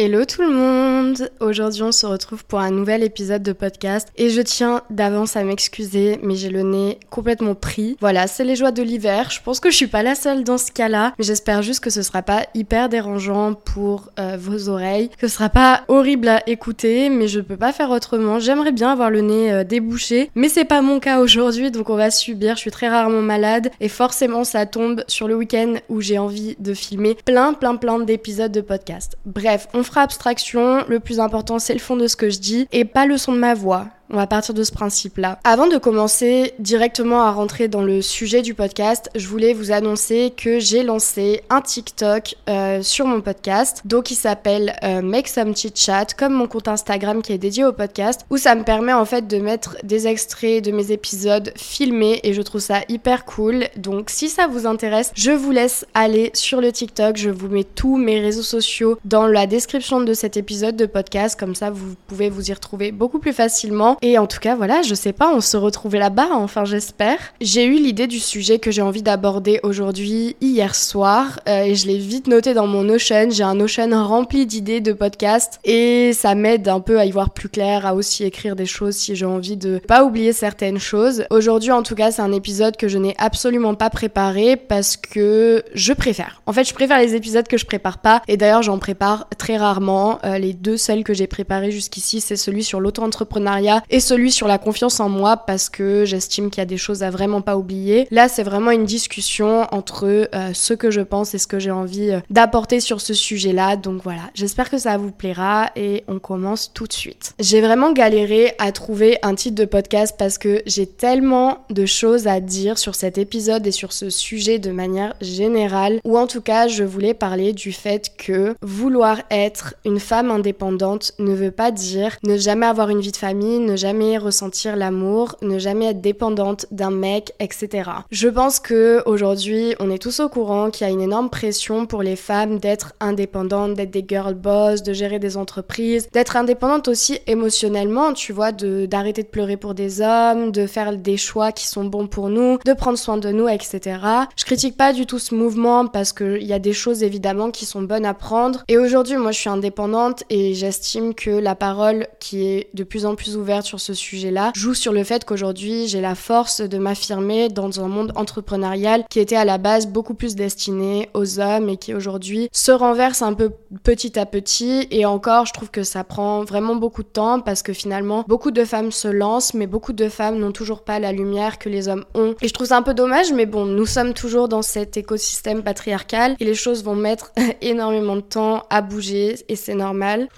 Hello tout le monde Aujourd'hui on se retrouve pour un nouvel épisode de podcast et je tiens d'avance à m'excuser mais j'ai le nez complètement pris. Voilà, c'est les joies de l'hiver, je pense que je suis pas la seule dans ce cas-là mais j'espère juste que ce sera pas hyper dérangeant pour euh, vos oreilles, que ce sera pas horrible à écouter mais je peux pas faire autrement. J'aimerais bien avoir le nez euh, débouché mais c'est pas mon cas aujourd'hui donc on va subir, je suis très rarement malade et forcément ça tombe sur le week-end où j'ai envie de filmer plein plein plein d'épisodes de podcast. Bref, on fera abstraction, le plus important c'est le fond de ce que je dis et pas le son de ma voix. On va partir de ce principe-là. Avant de commencer directement à rentrer dans le sujet du podcast, je voulais vous annoncer que j'ai lancé un TikTok euh, sur mon podcast, donc il s'appelle euh, Make Some Chit Chat, comme mon compte Instagram qui est dédié au podcast, où ça me permet en fait de mettre des extraits de mes épisodes filmés et je trouve ça hyper cool. Donc si ça vous intéresse, je vous laisse aller sur le TikTok, je vous mets tous mes réseaux sociaux dans la description de cet épisode de podcast, comme ça vous pouvez vous y retrouver beaucoup plus facilement. Et en tout cas, voilà, je sais pas, on se retrouve là-bas, enfin j'espère. J'ai eu l'idée du sujet que j'ai envie d'aborder aujourd'hui, hier soir, euh, et je l'ai vite noté dans mon Notion. J'ai un Notion rempli d'idées de podcasts, et ça m'aide un peu à y voir plus clair, à aussi écrire des choses si j'ai envie de pas oublier certaines choses. Aujourd'hui, en tout cas, c'est un épisode que je n'ai absolument pas préparé parce que je préfère. En fait, je préfère les épisodes que je prépare pas, et d'ailleurs, j'en prépare très rarement. Euh, les deux seuls que j'ai préparés jusqu'ici, c'est celui sur l'auto-entrepreneuriat et celui sur la confiance en moi parce que j'estime qu'il y a des choses à vraiment pas oublier. Là, c'est vraiment une discussion entre euh, ce que je pense et ce que j'ai envie euh, d'apporter sur ce sujet-là. Donc voilà, j'espère que ça vous plaira et on commence tout de suite. J'ai vraiment galéré à trouver un titre de podcast parce que j'ai tellement de choses à dire sur cet épisode et sur ce sujet de manière générale ou en tout cas, je voulais parler du fait que vouloir être une femme indépendante ne veut pas dire ne jamais avoir une vie de famille, ne jamais ressentir l'amour, ne jamais être dépendante d'un mec, etc. Je pense que aujourd'hui, on est tous au courant qu'il y a une énorme pression pour les femmes d'être indépendantes, d'être des girl boss, de gérer des entreprises, d'être indépendantes aussi émotionnellement, tu vois, d'arrêter de pleurer pour des hommes, de faire des choix qui sont bons pour nous, de prendre soin de nous, etc. Je critique pas du tout ce mouvement parce qu'il y a des choses évidemment qui sont bonnes à prendre. Et aujourd'hui, moi, je suis indépendante et j'estime que la parole qui est de plus en plus ouverte sur ce sujet-là joue sur le fait qu'aujourd'hui j'ai la force de m'affirmer dans un monde entrepreneurial qui était à la base beaucoup plus destiné aux hommes et qui aujourd'hui se renverse un peu petit à petit et encore je trouve que ça prend vraiment beaucoup de temps parce que finalement beaucoup de femmes se lancent mais beaucoup de femmes n'ont toujours pas la lumière que les hommes ont et je trouve ça un peu dommage mais bon nous sommes toujours dans cet écosystème patriarcal et les choses vont mettre énormément de temps à bouger et c'est normal.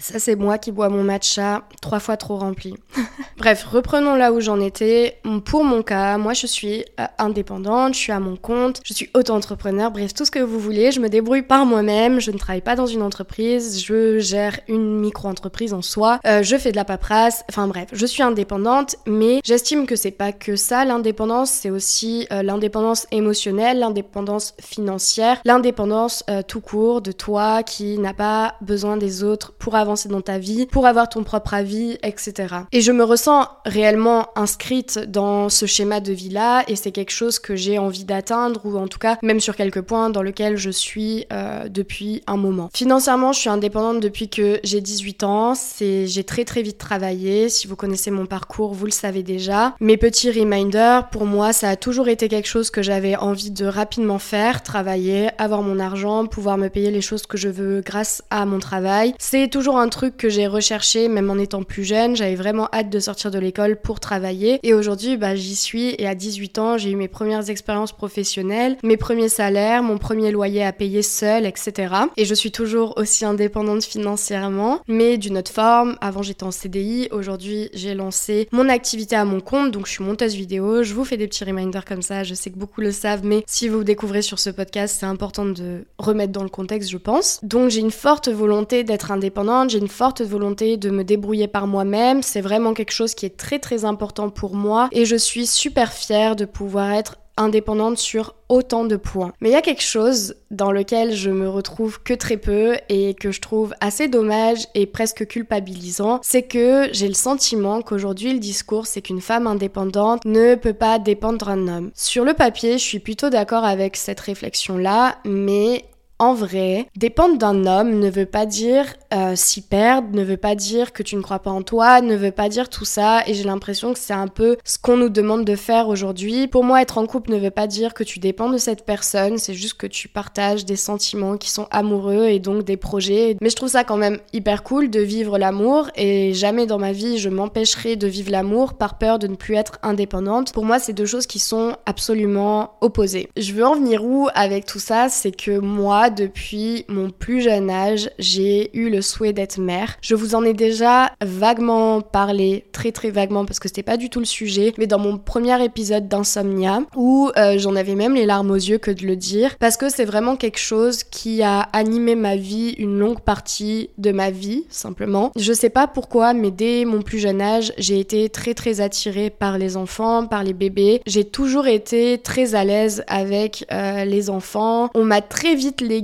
Ça, c'est moi qui bois mon matcha trois fois trop rempli. Bref, reprenons là où j'en étais. Pour mon cas, moi, je suis euh, indépendante, je suis à mon compte, je suis auto-entrepreneur, bref, tout ce que vous voulez. Je me débrouille par moi-même, je ne travaille pas dans une entreprise, je gère une micro-entreprise en soi, euh, je fais de la paperasse, enfin bref, je suis indépendante, mais j'estime que c'est pas que ça, l'indépendance, c'est aussi euh, l'indépendance émotionnelle, l'indépendance financière, l'indépendance tout court de toi qui n'a pas besoin des autres pour dans ta vie, pour avoir ton propre avis, etc. Et je me ressens réellement inscrite dans ce schéma de vie-là et c'est quelque chose que j'ai envie d'atteindre ou en tout cas même sur quelques points dans lesquels je suis euh, depuis un moment. Financièrement, je suis indépendante depuis que j'ai 18 ans. C'est j'ai très très vite travaillé. Si vous connaissez mon parcours, vous le savez déjà. Mes petits reminders, pour moi, ça a toujours été quelque chose que j'avais envie de rapidement faire, travailler, avoir mon argent, pouvoir me payer les choses que je veux grâce à mon travail. C'est toujours un truc que j'ai recherché même en étant plus jeune. J'avais vraiment hâte de sortir de l'école pour travailler. Et aujourd'hui, bah, j'y suis. Et à 18 ans, j'ai eu mes premières expériences professionnelles, mes premiers salaires, mon premier loyer à payer seul, etc. Et je suis toujours aussi indépendante financièrement, mais d'une autre forme. Avant, j'étais en CDI. Aujourd'hui, j'ai lancé mon activité à mon compte. Donc, je suis monteuse vidéo. Je vous fais des petits reminders comme ça. Je sais que beaucoup le savent, mais si vous découvrez sur ce podcast, c'est important de remettre dans le contexte, je pense. Donc, j'ai une forte volonté d'être indépendante j'ai une forte volonté de me débrouiller par moi-même. C'est vraiment quelque chose qui est très très important pour moi et je suis super fière de pouvoir être indépendante sur autant de points. Mais il y a quelque chose dans lequel je me retrouve que très peu et que je trouve assez dommage et presque culpabilisant, c'est que j'ai le sentiment qu'aujourd'hui le discours c'est qu'une femme indépendante ne peut pas dépendre d'un homme. Sur le papier, je suis plutôt d'accord avec cette réflexion là, mais en vrai, dépendre d'un homme ne veut pas dire euh, s'y perdre, ne veut pas dire que tu ne crois pas en toi, ne veut pas dire tout ça. Et j'ai l'impression que c'est un peu ce qu'on nous demande de faire aujourd'hui. Pour moi, être en couple ne veut pas dire que tu dépends de cette personne, c'est juste que tu partages des sentiments qui sont amoureux et donc des projets. Mais je trouve ça quand même hyper cool de vivre l'amour et jamais dans ma vie je m'empêcherai de vivre l'amour par peur de ne plus être indépendante. Pour moi, c'est deux choses qui sont absolument opposées. Je veux en venir où avec tout ça? C'est que moi, depuis mon plus jeune âge, j'ai eu le souhait d'être mère. Je vous en ai déjà vaguement parlé, très très vaguement parce que c'était pas du tout le sujet, mais dans mon premier épisode d'Insomnia où euh, j'en avais même les larmes aux yeux que de le dire parce que c'est vraiment quelque chose qui a animé ma vie une longue partie de ma vie simplement. Je sais pas pourquoi mais dès mon plus jeune âge, j'ai été très très attirée par les enfants, par les bébés. J'ai toujours été très à l'aise avec euh, les enfants. On m'a très vite légué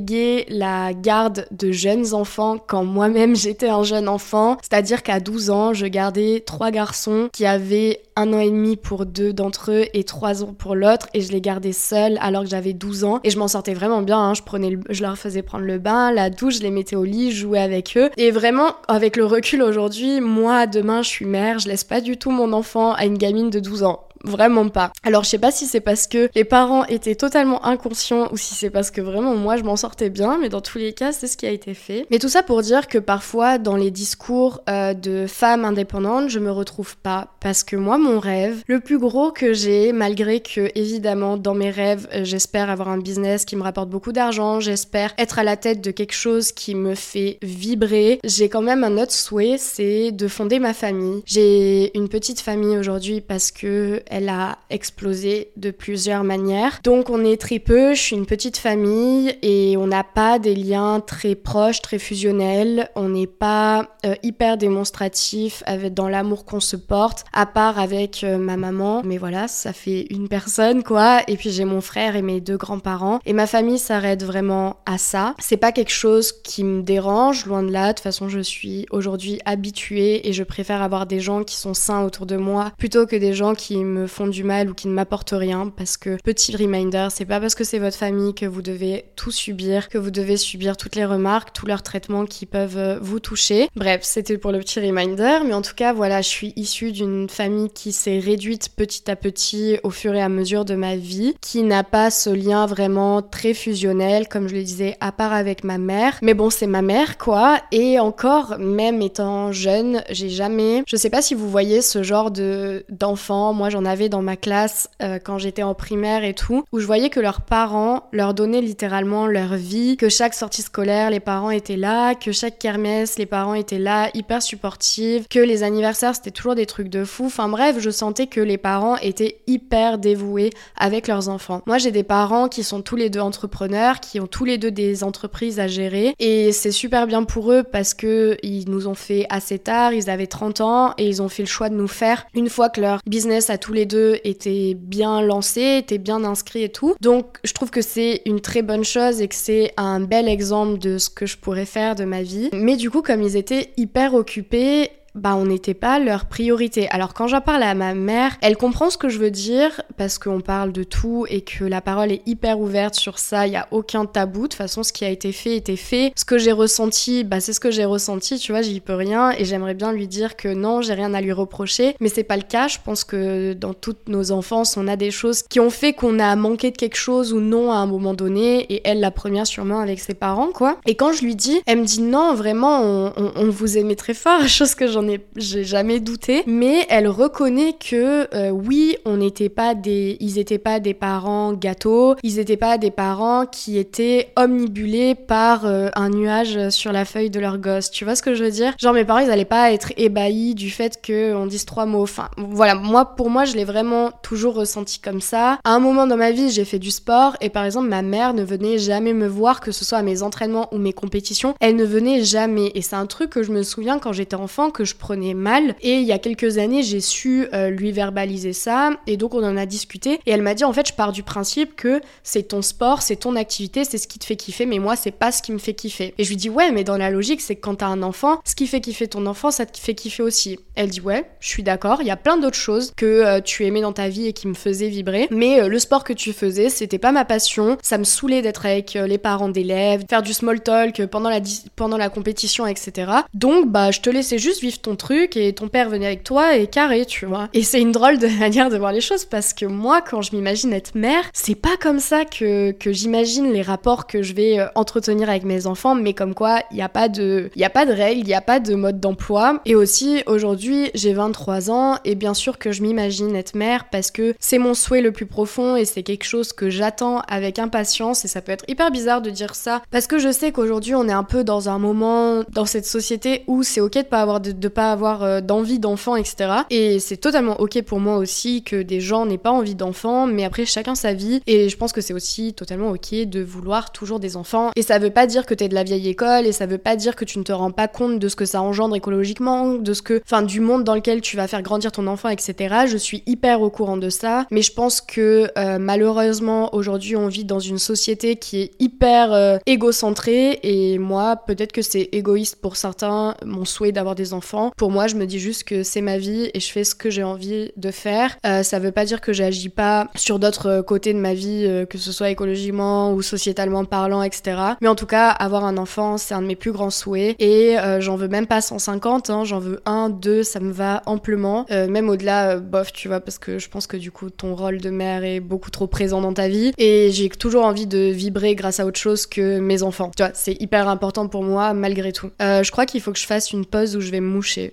la garde de jeunes enfants quand moi-même j'étais un jeune enfant. C'est-à-dire qu'à 12 ans, je gardais trois garçons qui avaient un an et demi pour deux d'entre eux et trois ans pour l'autre et je les gardais seuls alors que j'avais 12 ans et je m'en sortais vraiment bien. Hein. Je je leur faisais prendre le bain, la douche, je les mettais au lit, je jouais avec eux et vraiment avec le recul aujourd'hui, moi demain je suis mère, je laisse pas du tout mon enfant à une gamine de 12 ans. Vraiment pas. Alors je sais pas si c'est parce que les parents étaient totalement inconscients ou si c'est parce que vraiment moi je m'en sortais bien, mais dans tous les cas c'est ce qui a été fait. Mais tout ça pour dire que parfois dans les discours euh, de femmes indépendantes je me retrouve pas parce que moi mon rêve, le plus gros que j'ai, malgré que évidemment dans mes rêves euh, j'espère avoir un business qui me rapporte beaucoup d'argent, j'espère être à la tête de quelque chose qui me fait vibrer, j'ai quand même un autre souhait, c'est de fonder ma famille. J'ai une petite famille aujourd'hui parce que a explosé de plusieurs manières. Donc on est très peu, je suis une petite famille et on n'a pas des liens très proches, très fusionnels. On n'est pas euh, hyper démonstratif avec, dans l'amour qu'on se porte, à part avec euh, ma maman. Mais voilà, ça fait une personne quoi. Et puis j'ai mon frère et mes deux grands-parents. Et ma famille s'arrête vraiment à ça. C'est pas quelque chose qui me dérange, loin de là. De toute façon, je suis aujourd'hui habituée et je préfère avoir des gens qui sont sains autour de moi plutôt que des gens qui me font du mal ou qui ne m'apportent rien parce que petit reminder, c'est pas parce que c'est votre famille que vous devez tout subir, que vous devez subir toutes les remarques, tous leurs traitements qui peuvent euh, vous toucher. Bref, c'était pour le petit reminder, mais en tout cas, voilà, je suis issue d'une famille qui s'est réduite petit à petit au fur et à mesure de ma vie, qui n'a pas ce lien vraiment très fusionnel, comme je le disais, à part avec ma mère. Mais bon, c'est ma mère, quoi. Et encore, même étant jeune, j'ai jamais, je sais pas si vous voyez ce genre de d'enfant, moi j'en avais dans ma classe euh, quand j'étais en primaire et tout, où je voyais que leurs parents leur donnaient littéralement leur vie, que chaque sortie scolaire, les parents étaient là, que chaque kermesse, les parents étaient là, hyper supportifs, que les anniversaires, c'était toujours des trucs de fou. Enfin bref, je sentais que les parents étaient hyper dévoués avec leurs enfants. Moi, j'ai des parents qui sont tous les deux entrepreneurs, qui ont tous les deux des entreprises à gérer, et c'est super bien pour eux parce que ils nous ont fait assez tard, ils avaient 30 ans, et ils ont fait le choix de nous faire une fois que leur business à tous les deux étaient bien lancés, étaient bien inscrits et tout. Donc je trouve que c'est une très bonne chose et que c'est un bel exemple de ce que je pourrais faire de ma vie. Mais du coup, comme ils étaient hyper occupés, bah on n'était pas leur priorité. Alors quand j'en parle à ma mère, elle comprend ce que je veux dire parce qu'on parle de tout et que la parole est hyper ouverte sur ça, il y a aucun tabou. De toute façon, ce qui a été fait était fait. Ce que j'ai ressenti, bah c'est ce que j'ai ressenti, tu vois, j'y peux rien et j'aimerais bien lui dire que non, j'ai rien à lui reprocher, mais c'est pas le cas. Je pense que dans toutes nos enfances, on a des choses qui ont fait qu'on a manqué de quelque chose ou non à un moment donné et elle la première sûrement avec ses parents quoi. Et quand je lui dis, elle me dit non, vraiment on, on vous aimait très fort, chose que j'en j'ai jamais douté. Mais elle reconnaît que euh, oui, on n'était pas des, ils étaient pas des parents gâteaux, ils étaient pas des parents qui étaient omnibulés par euh, un nuage sur la feuille de leur gosse. Tu vois ce que je veux dire? Genre mes parents, ils allaient pas être ébahis du fait qu'on dise trois mots. Enfin, voilà, moi pour moi, je l'ai vraiment toujours ressenti comme ça. À un moment dans ma vie, j'ai fait du sport et par exemple, ma mère ne venait jamais me voir, que ce soit à mes entraînements ou mes compétitions, elle ne venait jamais. Et c'est un truc que je me souviens quand j'étais enfant que je prenais mal. Et il y a quelques années, j'ai su euh, lui verbaliser ça. Et donc, on en a discuté. Et elle m'a dit, en fait, je pars du principe que c'est ton sport, c'est ton activité, c'est ce qui te fait kiffer, mais moi, c'est pas ce qui me fait kiffer. Et je lui dis, ouais, mais dans la logique, c'est que quand t'as un enfant, ce qui fait kiffer ton enfant, ça te fait kiffer aussi. Elle dit, ouais, je suis d'accord. Il y a plein d'autres choses que euh, tu aimais dans ta vie et qui me faisaient vibrer. Mais euh, le sport que tu faisais, c'était pas ma passion. Ça me saoulait d'être avec les parents d'élèves, faire du small talk pendant la, pendant la compétition, etc. Donc, bah, je te laissais juste vivre ton truc et ton père venait avec toi et carré, tu vois. Et c'est une drôle de manière de voir les choses parce que moi, quand je m'imagine être mère, c'est pas comme ça que, que j'imagine les rapports que je vais euh, entretenir avec mes enfants, mais comme quoi, il n'y a pas de, a pas de règles, il n'y a pas de mode d'emploi. Et aussi, aujourd'hui, j'ai 23 ans et bien sûr que je m'imagine être mère parce que c'est mon souhait le plus profond et c'est quelque chose que j'attends avec impatience et ça peut être hyper bizarre de dire ça parce que je sais qu'aujourd'hui, on est un peu dans un moment dans cette société où c'est ok de pas avoir de, pas avoir euh, d'envie d'enfant, etc. Et c'est totalement ok pour moi aussi que des gens n'aient pas envie d'enfants, mais après chacun sa vie. Et je pense que c'est aussi totalement ok de vouloir toujours des enfants. Et ça veut pas dire que t'es de la vieille école, et ça veut pas dire que tu ne te rends pas compte de ce que ça engendre écologiquement, de ce que, enfin, du monde dans lequel tu vas faire grandir ton enfant, etc. Je suis hyper au courant de ça, mais je pense que euh, malheureusement aujourd'hui on vit dans une société qui est hyper euh, égocentrée, et moi peut-être que c'est égoïste pour certains mon souhait d'avoir des enfants. Pour moi, je me dis juste que c'est ma vie et je fais ce que j'ai envie de faire. Euh, ça veut pas dire que j'agis pas sur d'autres côtés de ma vie, euh, que ce soit écologiquement ou sociétalement parlant, etc. Mais en tout cas, avoir un enfant, c'est un de mes plus grands souhaits et euh, j'en veux même pas 150, hein, j'en veux un, deux, ça me va amplement. même au-delà, bof, tu vois, parce que je pense que du coup, ton rôle de mère est beaucoup trop présent dans ta vie et j'ai toujours envie de vibrer grâce à autre chose que mes enfants. Tu vois, c'est hyper important pour moi malgré tout. je crois qu'il faut que je fasse une pause où je vais me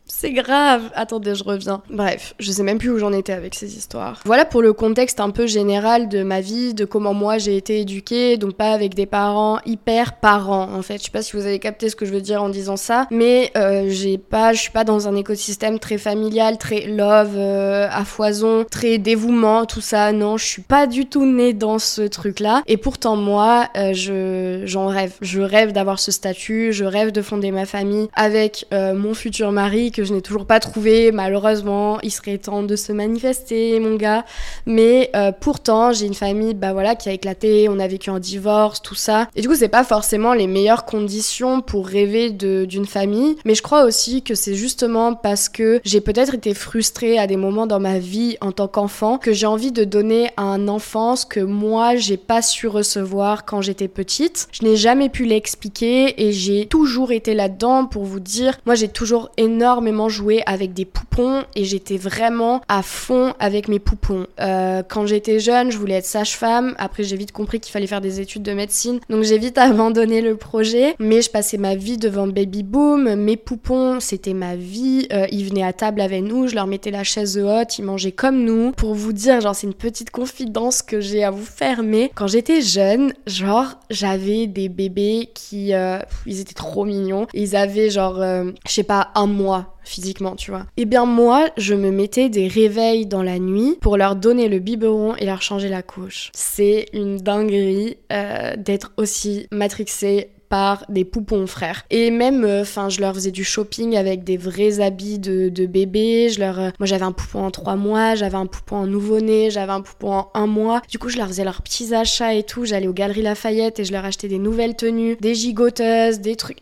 C'est grave. Attendez, je reviens. Bref, je sais même plus où j'en étais avec ces histoires. Voilà pour le contexte un peu général de ma vie, de comment moi j'ai été éduquée, donc pas avec des parents hyper parents en fait. Je sais pas si vous avez capté ce que je veux dire en disant ça, mais euh, j'ai pas, je suis pas dans un écosystème très familial, très love, euh, à foison, très dévouement, tout ça. Non, je suis pas du tout née dans ce truc-là. Et pourtant moi, euh, je j'en rêve. Je rêve d'avoir ce statut, je rêve de fonder ma famille avec mon futur mari que je n'ai toujours pas trouvé. Malheureusement, il serait temps de se manifester, mon gars. Mais euh, pourtant, j'ai une famille, bah voilà, qui a éclaté. On a vécu un divorce, tout ça. Et du coup, c'est pas forcément les meilleures conditions pour rêver d'une famille. Mais je crois aussi que c'est justement parce que j'ai peut-être été frustrée à des moments dans ma vie en tant qu'enfant que j'ai envie de donner à un enfant ce que moi j'ai pas su recevoir quand j'étais petite. Je n'ai jamais pu l'expliquer et j'ai toujours été là-dedans pour vous dire moi, j'ai toujours énormément joué avec des poupons et j'étais vraiment à fond avec mes poupons. Euh, quand j'étais jeune, je voulais être sage-femme. Après, j'ai vite compris qu'il fallait faire des études de médecine. Donc, j'ai vite abandonné le projet. Mais je passais ma vie devant Baby Boom. Mes poupons, c'était ma vie. Euh, ils venaient à table avec nous. Je leur mettais la chaise haute. Ils mangeaient comme nous. Pour vous dire, genre, c'est une petite confidence que j'ai à vous faire. Mais quand j'étais jeune, genre, j'avais des bébés qui. Euh, ils étaient trop mignons. Ils avaient genre je sais pas, un mois physiquement, tu vois. Eh bien moi, je me mettais des réveils dans la nuit pour leur donner le biberon et leur changer la couche. C'est une dinguerie euh, d'être aussi des poupons, frère. Et même, euh, enfin, je leur faisais du shopping avec des vrais habits de, de bébé. Je leur, euh, moi, j'avais un poupon en trois mois, j'avais un poupon en nouveau-né, j'avais un poupon en un mois. Du coup, je leur faisais leurs petits achats et tout. J'allais aux Galeries Lafayette et je leur achetais des nouvelles tenues, des gigoteuses, des trucs.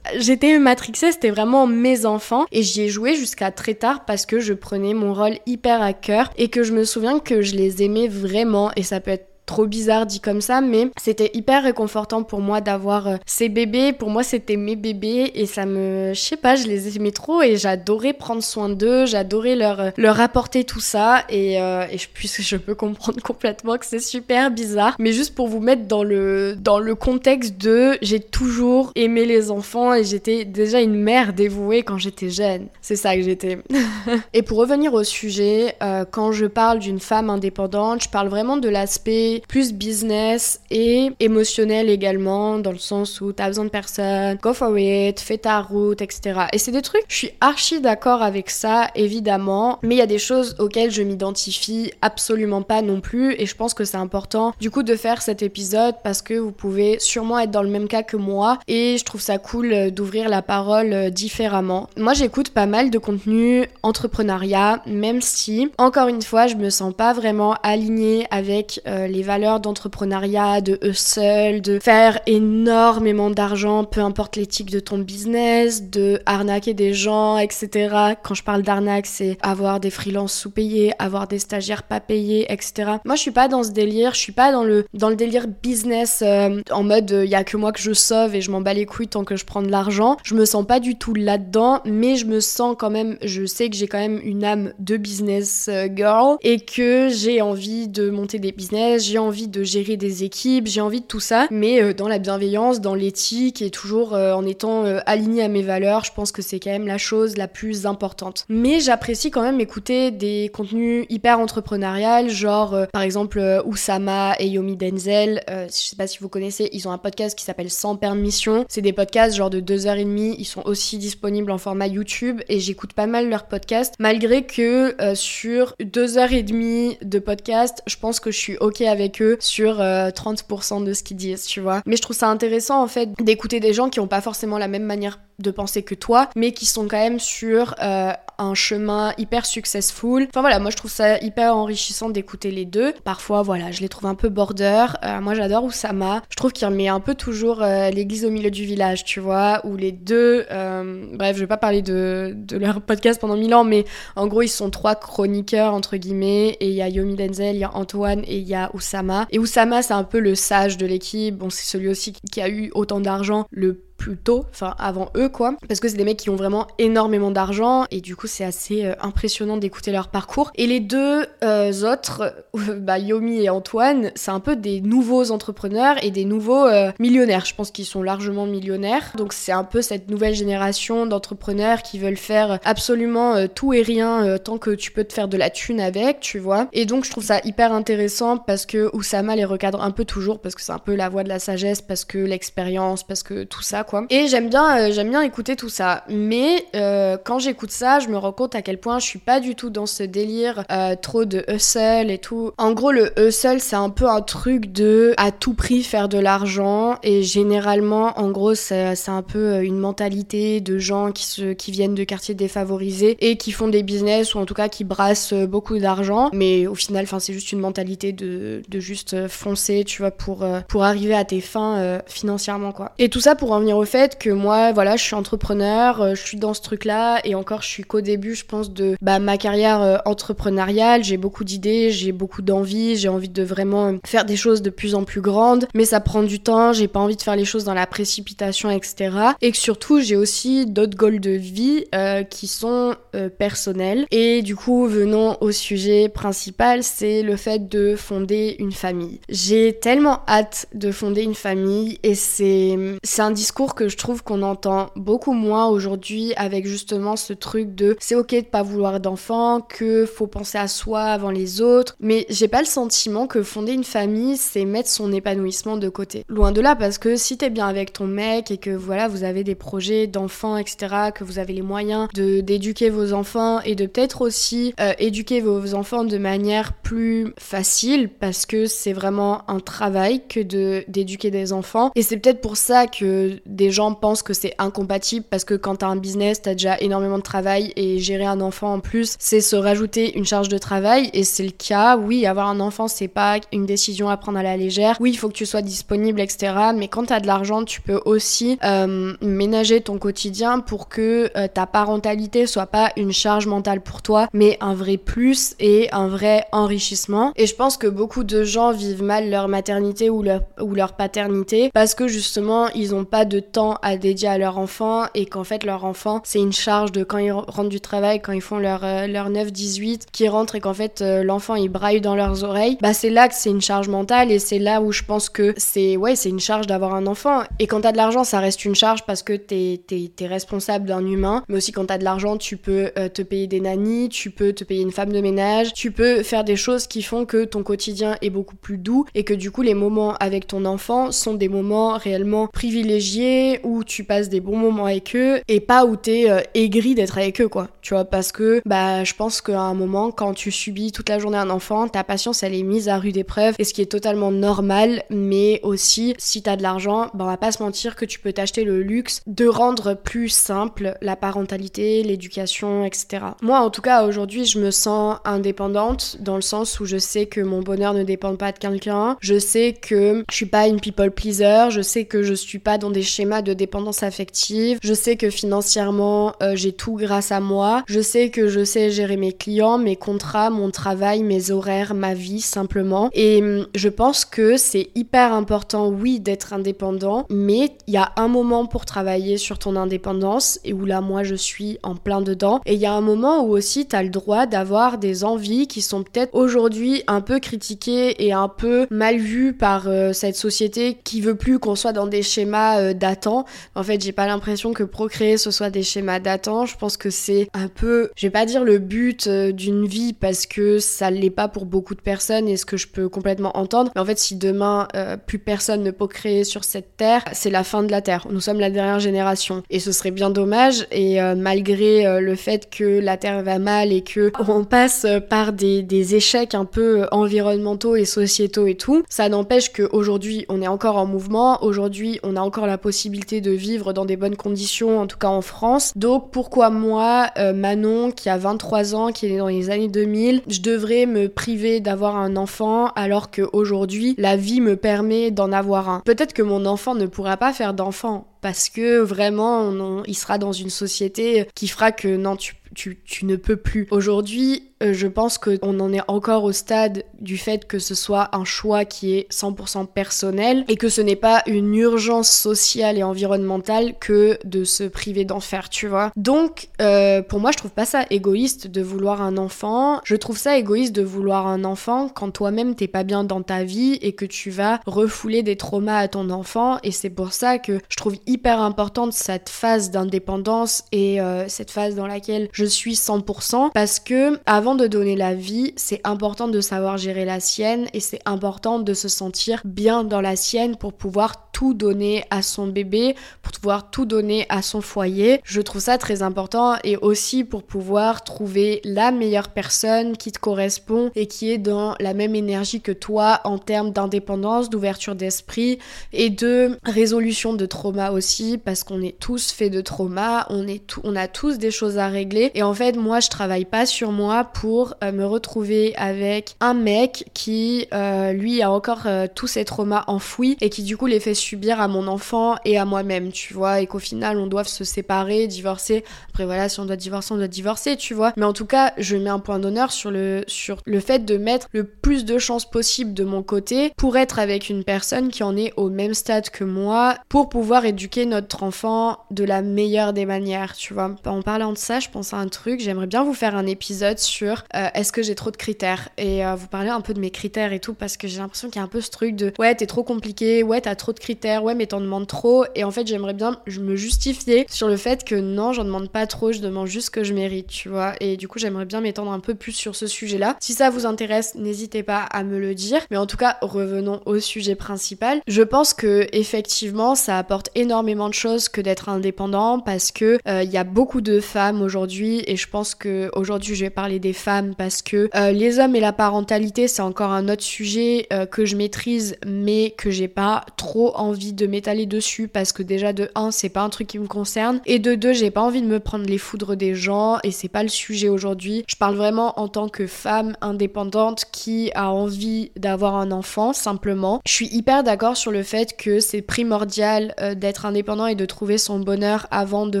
J'étais matrixée, c'était vraiment mes enfants. Et j'y ai joué jusqu'à très tard parce que je prenais mon rôle hyper à cœur et que je me souviens que je les aimais vraiment. Et ça peut être trop bizarre dit comme ça, mais c'était hyper réconfortant pour moi d'avoir euh, ces bébés. Pour moi, c'était mes bébés et ça me, je sais pas, je les aimais trop et j'adorais prendre soin d'eux, j'adorais leur euh, leur apporter tout ça et, euh, et je puisque je peux comprendre complètement que c'est super bizarre, mais juste pour vous mettre dans le dans le contexte de j'ai toujours aimé les enfants et j'étais déjà une mère dévouée quand j'étais jeune. C'est ça que j'étais. et pour revenir au sujet, quand je parle d'une femme indépendante, je parle vraiment de l'aspect plus business et émotionnel également, dans le sens où t'as besoin de personne, go for it, fais ta route, etc. Et c'est des trucs, je suis archi d'accord avec ça, évidemment, mais il y a des choses auxquelles je m'identifie absolument pas non plus, et je pense que c'est important du coup de faire cet épisode parce que vous pouvez sûrement être dans le même cas que moi, et je trouve ça cool d'ouvrir la parole différemment. Moi j'écoute pas mal de contenu entrepreneuriat, même si, encore une fois, je me sens pas vraiment alignée avec euh, les valeurs d'entrepreneuriat, de hustle, de faire énormément d'argent, peu importe l'éthique de ton business, de arnaquer des gens, etc. Quand je parle d'arnaque, c'est avoir des freelances sous-payés, avoir des stagiaires pas payés, etc. Moi, je suis pas dans ce délire, je suis pas dans le, dans le délire business euh, en mode il y a que moi que je sauve et je m'en bats les couilles tant que je prends de l'argent. Je me sens pas du tout là-dedans, mais je me sens quand même, je sais que j'ai quand même une âme de business euh, girl et que j'ai envie de monter des business, j'ai envie de gérer des équipes, j'ai envie de tout ça, mais euh, dans la bienveillance, dans l'éthique et toujours euh, en étant aligné à mes valeurs, je pense que c'est quand même la chose la plus importante. Mais j'apprécie quand même écouter des contenus hyper entrepreneurial, genre par exemple Oussama et Yomi Denzel, je sais pas si vous connaissez, ils ont un podcast qui s'appelle Sans permission. C'est des podcasts genre de 2h30, ils sont aussi disponibles en format YouTube et j'écoute pas mal leurs podcasts, malgré que euh, sur deux heures et demie de podcast, je pense que je suis ok avec eux sur 30% euh, de ce qu'ils disent, tu vois. Mais je trouve ça intéressant en fait d'écouter des gens qui ont pas forcément la même manière de penser que toi, mais qui sont quand même sur euh, un chemin hyper successful. Enfin voilà, moi je trouve ça hyper enrichissant d'écouter les deux. Parfois, voilà, je les trouve un peu border. moi j'adore Oussama. Je trouve qu'il remet un peu toujours l'église au milieu du village, tu vois, où les deux. bref, je vais pas parler de, de leur podcast pendant mille ans, mais en gros, ils sont trois chroniqueurs, entre guillemets, et il y a Yomi Denzel, il y a Antoine et il y a Oussama. Et Oussama, c'est un peu le sage de l'équipe. Bon, c'est celui aussi qui a eu autant d'argent le plus tôt, enfin avant eux quoi, parce que c'est des mecs qui ont vraiment énormément d'argent et du coup c'est assez euh, impressionnant d'écouter leur parcours. Et les deux euh, autres, bah, Yomi et Antoine, c'est un peu des nouveaux entrepreneurs et des nouveaux euh, millionnaires. Je pense qu'ils sont largement millionnaires, donc c'est un peu cette nouvelle génération d'entrepreneurs qui veulent faire absolument tout et rien tant que tu peux te faire de la thune avec, tu vois. Et donc je trouve ça hyper intéressant parce que Oussama les recadre un peu toujours parce que c'est un peu la voix de la sagesse, parce que l'expérience, parce que tout ça et j'aime bien, euh, j'aime bien écouter tout ça. Mais euh, quand j'écoute ça, je me rends compte à quel point je suis pas du tout dans ce délire euh, trop de hustle et tout. En gros, le hustle, c'est un peu un truc de à tout prix faire de l'argent. Et généralement, en gros, c'est un peu une mentalité de gens qui, se, qui viennent de quartiers défavorisés et qui font des business ou en tout cas qui brassent beaucoup d'argent. Mais au final, enfin, c'est juste une mentalité de, de juste foncer, tu vois, pour, pour arriver à tes fins financièrement, quoi. Et tout ça pour en venir au fait que moi, voilà, je suis entrepreneur, euh, je suis dans ce truc-là, et encore, je suis qu'au début, je pense, de bah, ma carrière euh, entrepreneuriale. J'ai beaucoup d'idées, j'ai beaucoup d'envie, j'ai envie de vraiment faire des choses de plus en plus grandes, mais ça prend du temps, j'ai pas envie de faire les choses dans la précipitation, etc. Et que surtout, j'ai aussi d'autres goals de vie euh, qui sont personnels. Et du coup, venons au sujet principal, c'est le fait de fonder une famille. J'ai tellement hâte de fonder une famille, et c'est un discours que je trouve qu'on entend beaucoup moins aujourd'hui avec justement ce truc de c'est ok de pas vouloir d'enfants, que faut penser à soi avant les autres, mais j'ai pas le sentiment que fonder une famille c'est mettre son épanouissement de côté. Loin de là parce que si t'es bien avec ton mec et que voilà vous avez des projets d'enfants etc, que vous avez les moyens d'éduquer vos enfants et de peut-être aussi euh, éduquer vos enfants de manière plus facile parce que c'est vraiment un travail que de d'éduquer des enfants et c'est peut-être pour ça que des gens pensent que c'est incompatible parce que quand t'as un business, t'as déjà énormément de travail et gérer un enfant en plus, c'est se rajouter une charge de travail et c'est le cas. Oui, avoir un enfant, c'est pas une décision à prendre à la légère. Oui, il faut que tu sois disponible, etc. Mais quand t'as de l'argent, tu peux aussi euh, ménager ton quotidien pour que euh, ta parentalité soit pas une charge mentale pour toi, mais un vrai plus et un vrai enrichissement. Et je pense que beaucoup de gens vivent mal leur maternité ou leur, ou leur paternité parce que justement, ils ont pas de temps à dédier à leur enfant et qu'en fait leur enfant c'est une charge de quand ils rentrent du travail, quand ils font leur, euh, leur 9-18, qui rentrent et qu'en fait euh, l'enfant il braille dans leurs oreilles, bah c'est là que c'est une charge mentale et c'est là où je pense que c'est ouais c'est une charge d'avoir un enfant. Et quand t'as de l'argent ça reste une charge parce que t'es es, responsable d'un humain, mais aussi quand t'as de l'argent tu peux euh, te payer des nannies, tu peux te payer une femme de ménage, tu peux faire des choses qui font que ton quotidien est beaucoup plus doux et que du coup les moments avec ton enfant sont des moments réellement privilégiés où tu passes des bons moments avec eux et pas où t'es euh, aigri d'être avec eux quoi. Tu vois parce que bah je pense qu'à un moment quand tu subis toute la journée un enfant, ta patience elle est mise à rude épreuve et ce qui est totalement normal mais aussi si t'as de l'argent, bah on va pas se mentir que tu peux t'acheter le luxe de rendre plus simple la parentalité, l'éducation, etc. Moi en tout cas aujourd'hui je me sens indépendante dans le sens où je sais que mon bonheur ne dépend pas de quelqu'un, je sais que je suis pas une people pleaser, je sais que je suis pas dans des schémas de dépendance affective, je sais que financièrement euh, j'ai tout grâce à moi, je sais que je sais gérer mes clients, mes contrats, mon travail, mes horaires, ma vie simplement. Et hum, je pense que c'est hyper important, oui, d'être indépendant, mais il y a un moment pour travailler sur ton indépendance et où là moi je suis en plein dedans. Et il y a un moment où aussi tu as le droit d'avoir des envies qui sont peut-être aujourd'hui un peu critiquées et un peu mal vues par euh, cette société qui veut plus qu'on soit dans des schémas euh, datant. En fait, j'ai pas l'impression que procréer ce soit des schémas datant. Je pense que c'est un peu, je vais pas dire le but euh, d'une vie parce que ça l'est pas pour beaucoup de personnes et ce que je peux complètement entendre. Mais en fait, si demain plus personne ne peut créer sur cette terre, c'est la fin de la terre. Nous sommes la dernière génération et ce serait bien dommage. Et malgré le fait que la terre va mal et que on passe par des, des échecs un peu environnementaux et sociétaux et tout, ça n'empêche qu'aujourd'hui on est encore en mouvement, aujourd'hui on a encore la possibilité de vivre dans des bonnes conditions, en tout cas en France. Donc pourquoi moi, euh, Manon, qui a 23 ans, qui est dans les années 2000, je devrais me priver d'avoir un enfant alors qu'aujourd'hui la vie me permet d'en avoir un? Peut-être que mon enfant ne pourra pas faire d'enfant parce que vraiment il sera dans une société qui fera que non tu tu, ne peux plus. Aujourd'hui, euh, je pense qu'on en est encore au stade du fait que ce soit un choix qui est 100% personnel et que ce n'est pas une urgence sociale et environnementale que de se priver d'en faire, tu vois. Donc, euh, pour moi, je trouve pas ça égoïste de vouloir un enfant. Je trouve ça égoïste de vouloir un enfant quand toi-même t'es pas bien dans ta vie et que tu vas refouler des traumas à ton enfant. Et c'est pour ça que je trouve hyper importante cette phase d'indépendance et euh, cette phase dans laquelle je suis 100% parce que avant de donner la vie, c'est important de savoir gérer la sienne et c'est important de se sentir bien dans la sienne pour pouvoir tout donner à son bébé, pour pouvoir tout donner à son foyer. Je trouve ça très important et aussi pour pouvoir trouver la meilleure personne qui te correspond et qui est dans la même énergie que toi en termes d'indépendance, d'ouverture d'esprit et de résolution de trauma aussi parce qu'on est tous faits de trauma, on est on a tous des choses à régler et en fait moi je travaille pas sur moi pour euh, me retrouver avec un mec qui euh, lui a encore euh, tous ses traumas enfouis et qui du coup les fait subir à mon enfant et à moi-même, tu vois, et qu'au final on doit se séparer, divorcer. Après voilà, si on doit divorcer, on doit divorcer, tu vois. Mais en tout cas, je mets un point d'honneur sur le, sur le fait de mettre le plus de chances possible de mon côté pour être avec une personne qui en est au même stade que moi, pour pouvoir éduquer notre enfant de la meilleure des manières, tu vois. En parlant de ça, je pense à un truc, j'aimerais bien vous faire un épisode sur euh, est-ce que j'ai trop de critères et euh, vous parler un peu de mes critères et tout parce que j'ai l'impression qu'il y a un peu ce truc de ouais, t'es trop compliqué, ouais, t'as trop de critères ouais, mais t'en demandes trop. Et en fait, j'aimerais bien me justifier sur le fait que non, j'en demande pas trop, je demande juste ce que je mérite, tu vois. Et du coup, j'aimerais bien m'étendre un peu plus sur ce sujet-là. Si ça vous intéresse, n'hésitez pas à me le dire. Mais en tout cas, revenons au sujet principal. Je pense que effectivement, ça apporte énormément de choses que d'être indépendant parce que il euh, y a beaucoup de femmes aujourd'hui et je pense que aujourd'hui, je vais parler des femmes parce que euh, les hommes et la parentalité, c'est encore un autre sujet euh, que je maîtrise mais que j'ai pas trop envie de m'étaler dessus parce que déjà de 1 c'est pas un truc qui me concerne et de 2 j'ai pas envie de me prendre les foudres des gens et c'est pas le sujet aujourd'hui. Je parle vraiment en tant que femme indépendante qui a envie d'avoir un enfant simplement. Je suis hyper d'accord sur le fait que c'est primordial euh, d'être indépendant et de trouver son bonheur avant de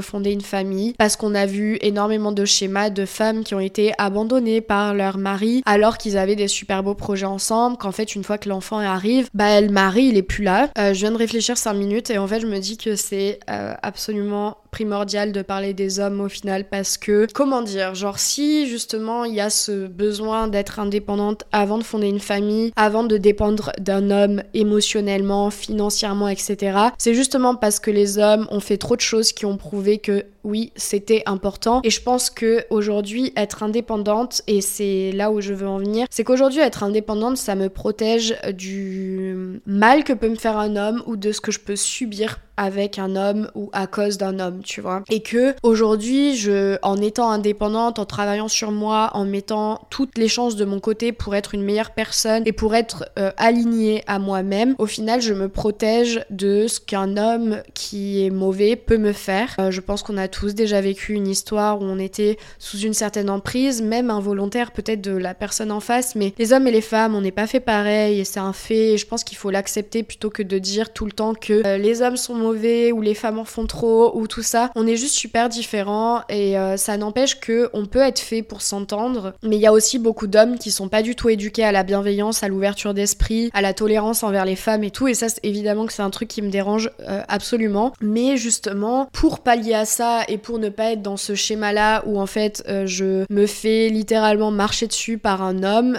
fonder une famille parce qu'on a vu énormément de schémas de femmes qui ont été abandonnées par leur mari alors qu'ils avaient des super beaux projets ensemble, qu'en fait une fois que l'enfant arrive, bah le mari il est plus là. Euh, je viens de réfléchir 5 minutes et en fait je me dis que c'est euh, absolument primordial de parler des hommes au final parce que, comment dire, genre si justement il y a ce besoin d'être indépendante avant de fonder une famille, avant de dépendre d'un homme émotionnellement, financièrement, etc., c'est justement parce que les hommes ont fait trop de choses qui ont prouvé que oui, c'était important. Et je pense que aujourd'hui, être indépendante, et c'est là où je veux en venir, c'est qu'aujourd'hui, être indépendante, ça me protège du mal que peut me faire un homme ou de ce que je peux subir avec un homme ou à cause d'un homme, tu vois. Et que aujourd'hui, je, en étant indépendante, en travaillant sur moi, en mettant toutes les chances de mon côté pour être une meilleure personne et pour être euh, alignée à moi-même, au final, je me protège de ce qu'un homme qui est mauvais peut me faire. Euh, je pense qu'on a tous déjà vécu une histoire où on était sous une certaine emprise, même involontaire peut-être de la personne en face, mais les hommes et les femmes, on n'est pas fait pareil et c'est un fait. Et je pense qu'il faut l'accepter plutôt que de dire tout le temps que euh, les hommes sont mauvais ou les femmes en font trop ou tout ça. On est juste super différents et euh, ça n'empêche que on peut être fait pour s'entendre. Mais il y a aussi beaucoup d'hommes qui sont pas du tout éduqués à la bienveillance, à l'ouverture d'esprit, à la tolérance envers les femmes et tout. Et ça, évidemment que c'est un truc qui me dérange euh, absolument. Mais justement, pour pallier à ça et pour ne pas être dans ce schéma-là où en fait euh, je me fais littéralement marcher dessus par un homme,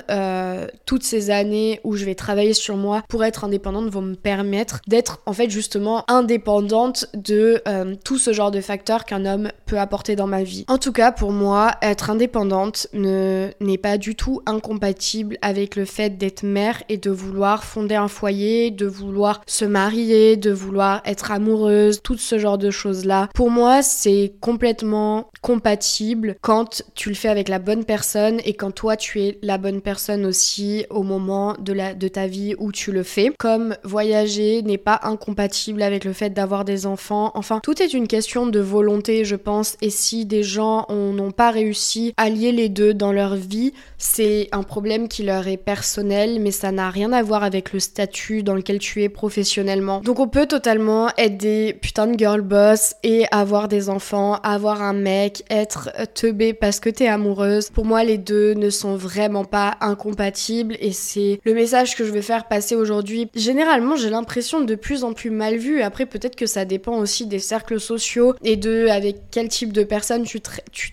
toutes ces années où je vais travailler sur moi pour être indépendante vont me permettre d'être en fait justement indépendante indépendante de euh, tout ce genre de facteurs qu'un homme peut apporter dans ma vie. En tout cas, pour moi, être indépendante ne n'est pas du tout incompatible avec le fait d'être mère et de vouloir fonder un foyer, de vouloir se marier, de vouloir être amoureuse, tout ce genre de choses-là. Pour moi, c'est complètement compatible quand tu le fais avec la bonne personne et quand toi tu es la bonne personne aussi au moment de, la, de ta vie où tu le fais. Comme voyager n'est pas incompatible avec le fait d'avoir des enfants. Enfin, tout est une question de volonté, je pense. Et si des gens n'ont pas réussi à lier les deux dans leur vie, c'est un problème qui leur est personnel, mais ça n'a rien à voir avec le statut dans lequel tu es professionnellement. Donc on peut totalement être des putains de girl boss et avoir des enfants, avoir un mec, être teubé parce que t'es amoureuse. Pour moi, les deux ne sont vraiment pas incompatibles et c'est le message que je veux faire passer aujourd'hui. Généralement, j'ai l'impression de plus en plus mal vu. Après, peut-être que ça dépend aussi des cercles sociaux et de avec quel type de personnes tu,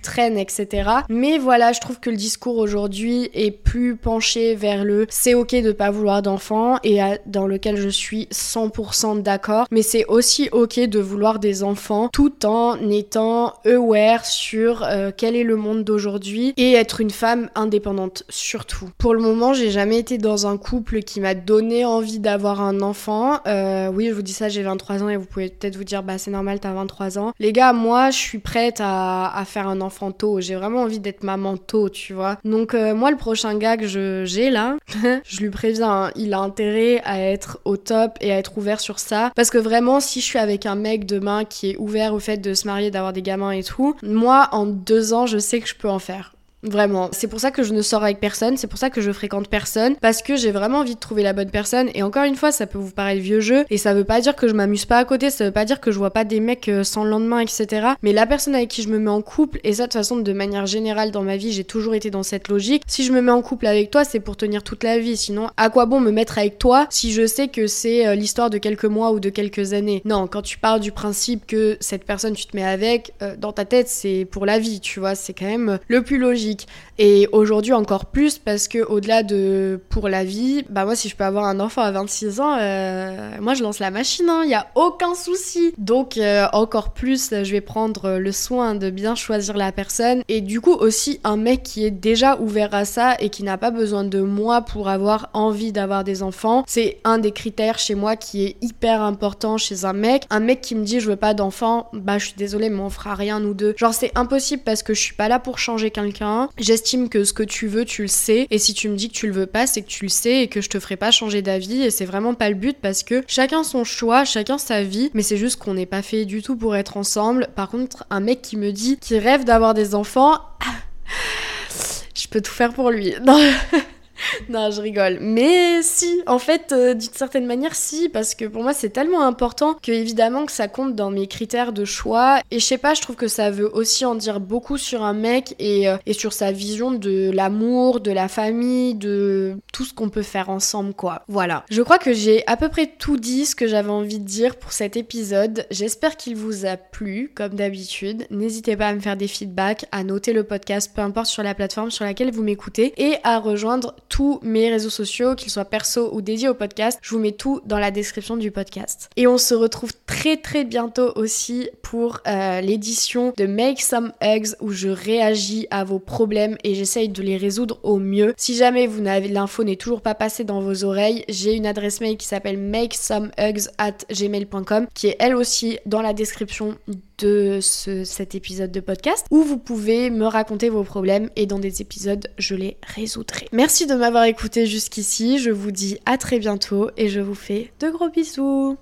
traînes, etc. Mais voilà, je trouve que le discours aujourd'hui est plus penché vers le c'est ok de pas vouloir d'enfants et dans lequel je suis 100% d'accord. Mais c'est aussi ok de vouloir des enfants tout en étant aware sur euh, quel est le monde d'aujourd'hui et être une femme indépendante surtout. Pour le moment, j'ai jamais été dans un couple qui m'a donné envie d'avoir un enfant. Euh, oui, je vous dis ça, j'ai 23 ans et vous pouvez peut-être vous dire bah c'est normal t'as 23 ans. Les gars moi je suis prête à, faire un enfant tôt. J'ai vraiment envie d'être maman tôt tu vois. Donc euh, moi le prochain gars que j'ai là, je lui préviens, hein, il a intérêt à être au top et à être ouvert sur ça. Parce que vraiment si je suis avec un mec demain qui est ouvert au fait de se marier, d'avoir des gamins et tout, moi en deux ans je sais que je peux en faire. Vraiment. C'est pour ça que je ne sors avec personne, c'est pour ça que je fréquente personne, parce que j'ai vraiment envie de trouver la bonne personne. Et encore une fois, ça peut vous paraître vieux jeu, et ça veut pas dire que je m'amuse pas à côté, ça veut pas dire que je vois pas des mecs euh, sans le lendemain, etc. Mais la personne avec qui je me mets en couple, et ça de toute façon, de manière générale dans ma vie, j'ai toujours été dans cette logique. Si je me mets en couple avec toi, c'est pour tenir toute la vie. Sinon, à quoi bon me mettre avec toi si je sais que c'est euh, l'histoire de quelques mois ou de quelques années? Non, quand tu parles du principe que cette personne tu te mets avec, euh, dans ta tête, c'est pour la vie, tu vois, c'est quand même le plus logique. Et aujourd'hui encore plus parce que au-delà de pour la vie, bah moi si je peux avoir un enfant à 26 ans, euh, moi je lance la machine, il hein, n'y a aucun souci. Donc euh, encore plus, je vais prendre le soin de bien choisir la personne. Et du coup aussi un mec qui est déjà ouvert à ça et qui n'a pas besoin de moi pour avoir envie d'avoir des enfants. C'est un des critères chez moi qui est hyper important chez un mec. Un mec qui me dit je veux pas d'enfant, bah je suis désolée mais on fera rien nous deux. Genre c'est impossible parce que je suis pas là pour changer quelqu'un. J'estime que ce que tu veux, tu le sais. Et si tu me dis que tu le veux pas, c'est que tu le sais et que je te ferai pas changer d'avis. Et c'est vraiment pas le but parce que chacun son choix, chacun sa vie. Mais c'est juste qu'on n'est pas fait du tout pour être ensemble. Par contre, un mec qui me dit qu'il rêve d'avoir des enfants, je peux tout faire pour lui. non, je rigole. Mais si, en fait, euh, d'une certaine manière, si, parce que pour moi, c'est tellement important que évidemment que ça compte dans mes critères de choix. Et je sais pas, je trouve que ça veut aussi en dire beaucoup sur un mec et, euh, et sur sa vision de l'amour, de la famille, de tout ce qu'on peut faire ensemble, quoi. Voilà. Je crois que j'ai à peu près tout dit ce que j'avais envie de dire pour cet épisode. J'espère qu'il vous a plu, comme d'habitude. N'hésitez pas à me faire des feedbacks, à noter le podcast, peu importe sur la plateforme sur laquelle vous m'écoutez, et à rejoindre tous mes réseaux sociaux, qu'ils soient perso ou dédiés au podcast. Je vous mets tout dans la description du podcast. Et on se retrouve très très bientôt aussi pour euh, l'édition de Make Some Eggs où je réagis à vos problèmes et j'essaye de les résoudre au mieux. Si jamais vous n'avez l'info n'est toujours pas passée dans vos oreilles, j'ai une adresse mail qui s'appelle makesomehugs at gmail.com qui est elle aussi dans la description de cet épisode de podcast où vous pouvez me raconter vos problèmes et dans des épisodes je les résoudrai. Merci m'avoir écouté jusqu'ici, je vous dis à très bientôt et je vous fais de gros bisous.